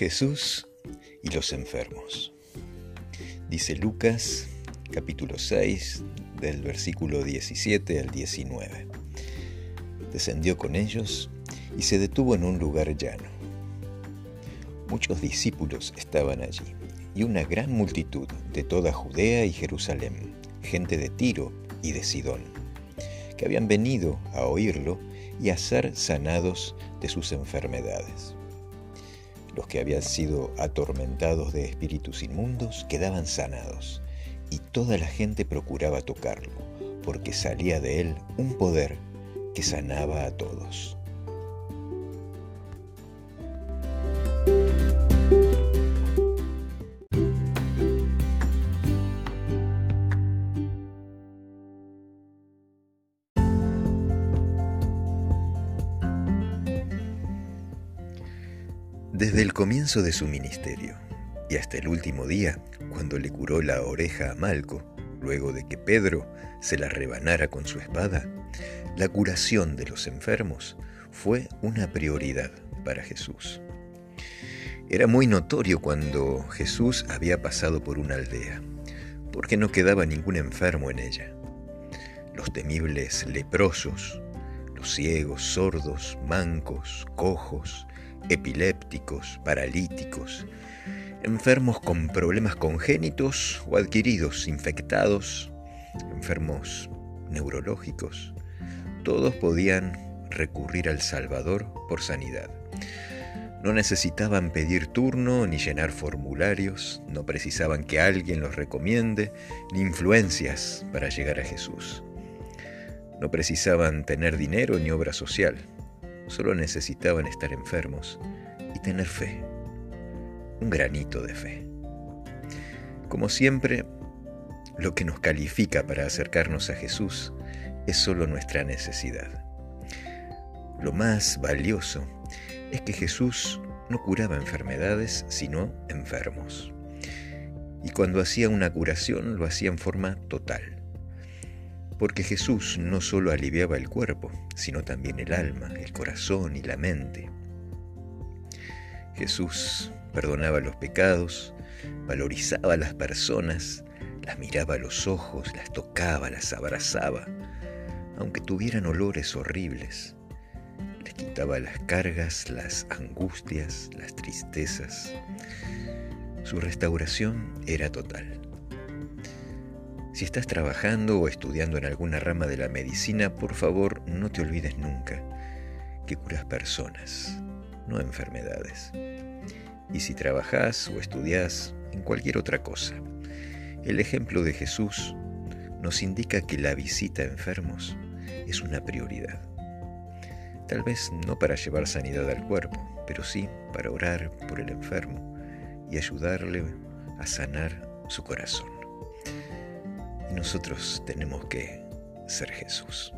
Jesús y los enfermos. Dice Lucas capítulo 6 del versículo 17 al 19. Descendió con ellos y se detuvo en un lugar llano. Muchos discípulos estaban allí y una gran multitud de toda Judea y Jerusalén, gente de Tiro y de Sidón, que habían venido a oírlo y a ser sanados de sus enfermedades. Los que habían sido atormentados de espíritus inmundos quedaban sanados, y toda la gente procuraba tocarlo, porque salía de él un poder que sanaba a todos. Desde el comienzo de su ministerio y hasta el último día, cuando le curó la oreja a Malco, luego de que Pedro se la rebanara con su espada, la curación de los enfermos fue una prioridad para Jesús. Era muy notorio cuando Jesús había pasado por una aldea, porque no quedaba ningún enfermo en ella. Los temibles leprosos, los ciegos, sordos, mancos, cojos, epilépticos, paralíticos, enfermos con problemas congénitos o adquiridos, infectados, enfermos neurológicos, todos podían recurrir al Salvador por sanidad. No necesitaban pedir turno ni llenar formularios, no precisaban que alguien los recomiende, ni influencias para llegar a Jesús. No precisaban tener dinero ni obra social, Solo necesitaban estar enfermos y tener fe, un granito de fe. Como siempre, lo que nos califica para acercarnos a Jesús es solo nuestra necesidad. Lo más valioso es que Jesús no curaba enfermedades, sino enfermos. Y cuando hacía una curación lo hacía en forma total porque Jesús no solo aliviaba el cuerpo, sino también el alma, el corazón y la mente. Jesús perdonaba los pecados, valorizaba a las personas, las miraba a los ojos, las tocaba, las abrazaba, aunque tuvieran olores horribles. Les quitaba las cargas, las angustias, las tristezas. Su restauración era total. Si estás trabajando o estudiando en alguna rama de la medicina, por favor no te olvides nunca que curas personas, no enfermedades. Y si trabajas o estudias en cualquier otra cosa, el ejemplo de Jesús nos indica que la visita a enfermos es una prioridad. Tal vez no para llevar sanidad al cuerpo, pero sí para orar por el enfermo y ayudarle a sanar su corazón. Y nosotros tenemos que ser Jesús.